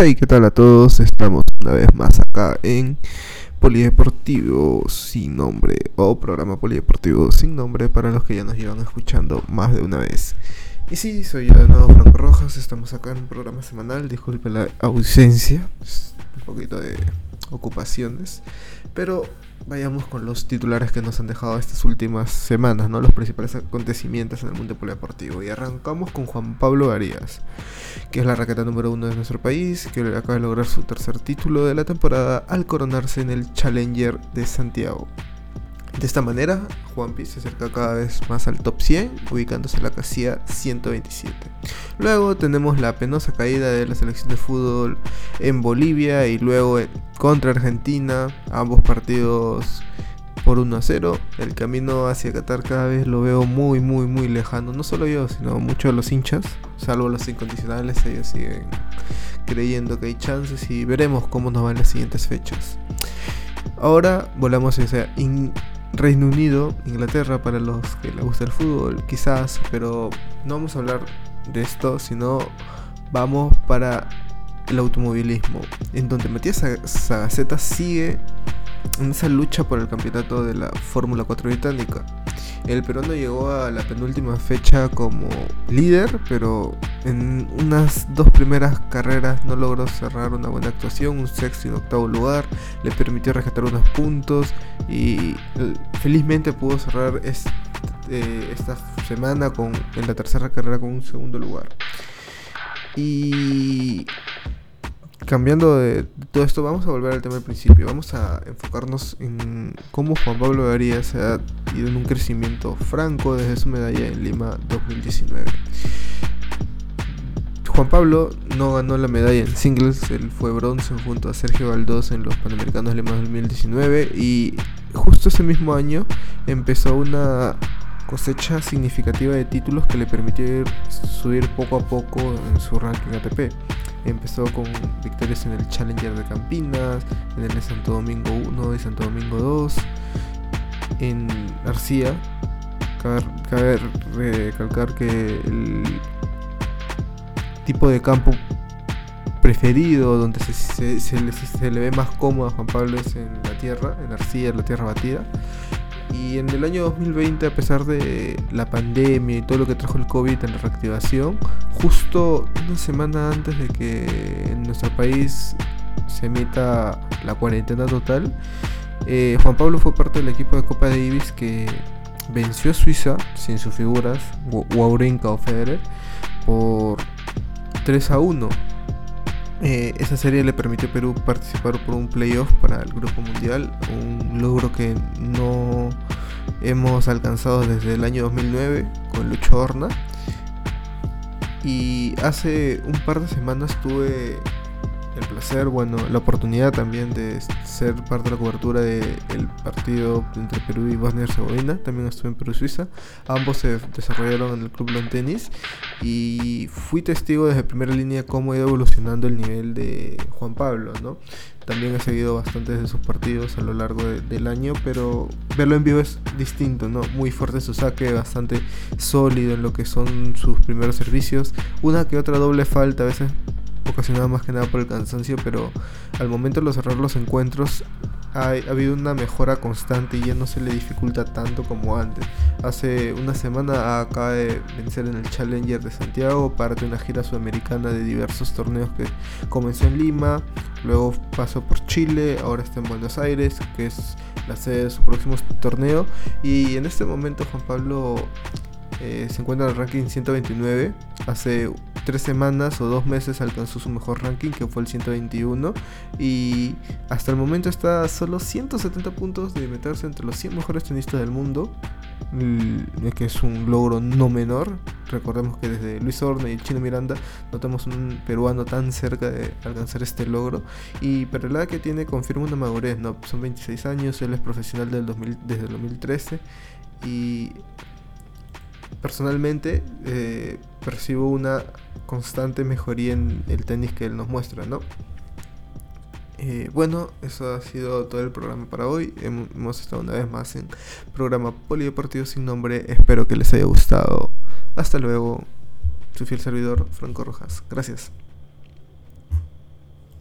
Hey, ¿qué tal a todos? Estamos una vez más acá en Polideportivo sin nombre o programa Polideportivo sin nombre para los que ya nos llevan escuchando más de una vez. Y sí, soy yo de nuevo Franco Rojas, estamos acá en un programa semanal, disculpe la ausencia, un poquito de ocupaciones, pero vayamos con los titulares que nos han dejado estas últimas semanas, ¿no? Los principales acontecimientos en el mundo polideportivo. Y arrancamos con Juan Pablo Arias, que es la raqueta número uno de nuestro país, que acaba de lograr su tercer título de la temporada al coronarse en el Challenger de Santiago. De esta manera, Juanpi se acerca cada vez más al top 100, ubicándose en la casilla 127. Luego tenemos la penosa caída de la selección de fútbol en Bolivia y luego contra Argentina, ambos partidos por 1 a 0. El camino hacia Qatar cada vez lo veo muy, muy, muy lejano. No solo yo, sino muchos de los hinchas, salvo los incondicionales, ellos siguen creyendo que hay chances y veremos cómo nos van las siguientes fechas. Ahora volamos hacia Reino Unido, Inglaterra, para los que les gusta el fútbol, quizás, pero no vamos a hablar de esto, sino vamos para el automovilismo, en donde Matías Sagaceta sigue en esa lucha por el campeonato de la Fórmula 4 británica. El peruano llegó a la penúltima fecha como líder, pero en unas dos primeras carreras no logró cerrar una buena actuación, un sexto y un octavo lugar, le permitió rescatar unos puntos y eh, felizmente pudo cerrar eh, esta semana con, en la tercera carrera con un segundo lugar. Y cambiando de, todo esto, vamos a volver al tema del principio. Vamos a enfocarnos en cómo Juan Pablo Arias ha ido en un crecimiento franco desde su medalla en Lima 2019. Juan Pablo no ganó la medalla en singles, él fue bronce junto a Sergio Valdós en los Panamericanos Lima 2019 y justo ese mismo año empezó una cosecha significativa de títulos que le permitió subir poco a poco en su ranking ATP. Empezó con victorias en el Challenger de Campinas, en el de Santo Domingo 1 y Santo Domingo 2, en García. Cabe, recalcar que el tipo de campo preferido, donde se, le, se, ve más cómodo a Juan Pablo es en la tierra, en Arcilla, en la tierra batida. Y en el año 2020, a pesar de la pandemia y todo lo que trajo el COVID en la reactivación, justo una semana antes de que en nuestro país se emita la cuarentena total, eh, Juan Pablo fue parte del equipo de Copa Davis que venció a Suiza sin sus figuras, Wawrinka o Federer, por 3 a 1 eh, esa serie le permitió a Perú participar por un playoff para el Grupo Mundial, un logro que no hemos alcanzado desde el año 2009 con Lucho Horna. Y hace un par de semanas tuve el placer, bueno, la oportunidad también de ser parte de la cobertura del partido entre Perú y Bosnia y Herzegovina. También estuve en Perú-Suiza. Ambos se desarrollaron en el Club Long Tennis y fui testigo desde primera línea cómo ha ido evolucionando el nivel de Juan Pablo, ¿no? También he seguido bastantes de sus partidos a lo largo del año, pero verlo en vivo es distinto, ¿no? Muy fuerte su saque, bastante sólido en lo que son sus primeros servicios. Una que otra doble falta a veces ocasionada más que nada por el cansancio, pero al momento de cerrar los encuentros ha, habido una mejora constante y ya no se le dificulta tanto como antes. Hace una semana acaba de vencer en el Challenger de Santiago, parte de una gira sudamericana de diversos torneos que comenzó en Lima, luego pasó por Chile, ahora está en Buenos Aires, que es la sede de su próximo torneo. Y en este momento Juan Pablo eh, se encuentra en el ranking 129. Hace tres semanas o dos meses alcanzó su mejor ranking, que fue el 121. Y hasta el momento está a solo 170 puntos de meterse entre los 100 mejores tenistas del mundo. Que es un logro no menor. Recordemos que desde Luis Orne y Chino Miranda no tenemos un peruano tan cerca de alcanzar este logro. Y pero la que tiene confirma una madurez, ¿no? Son 26 años, él es profesional del 2000, desde el 2013. Y personalmente eh, percibo una constante mejoría en el tenis que él nos muestra, ¿no? Eh, bueno, eso ha sido todo el programa para hoy. Hemos estado una vez más en programa Polideportivo sin nombre. Espero que les haya gustado. Hasta luego. Su fiel servidor, Franco Rojas. Gracias.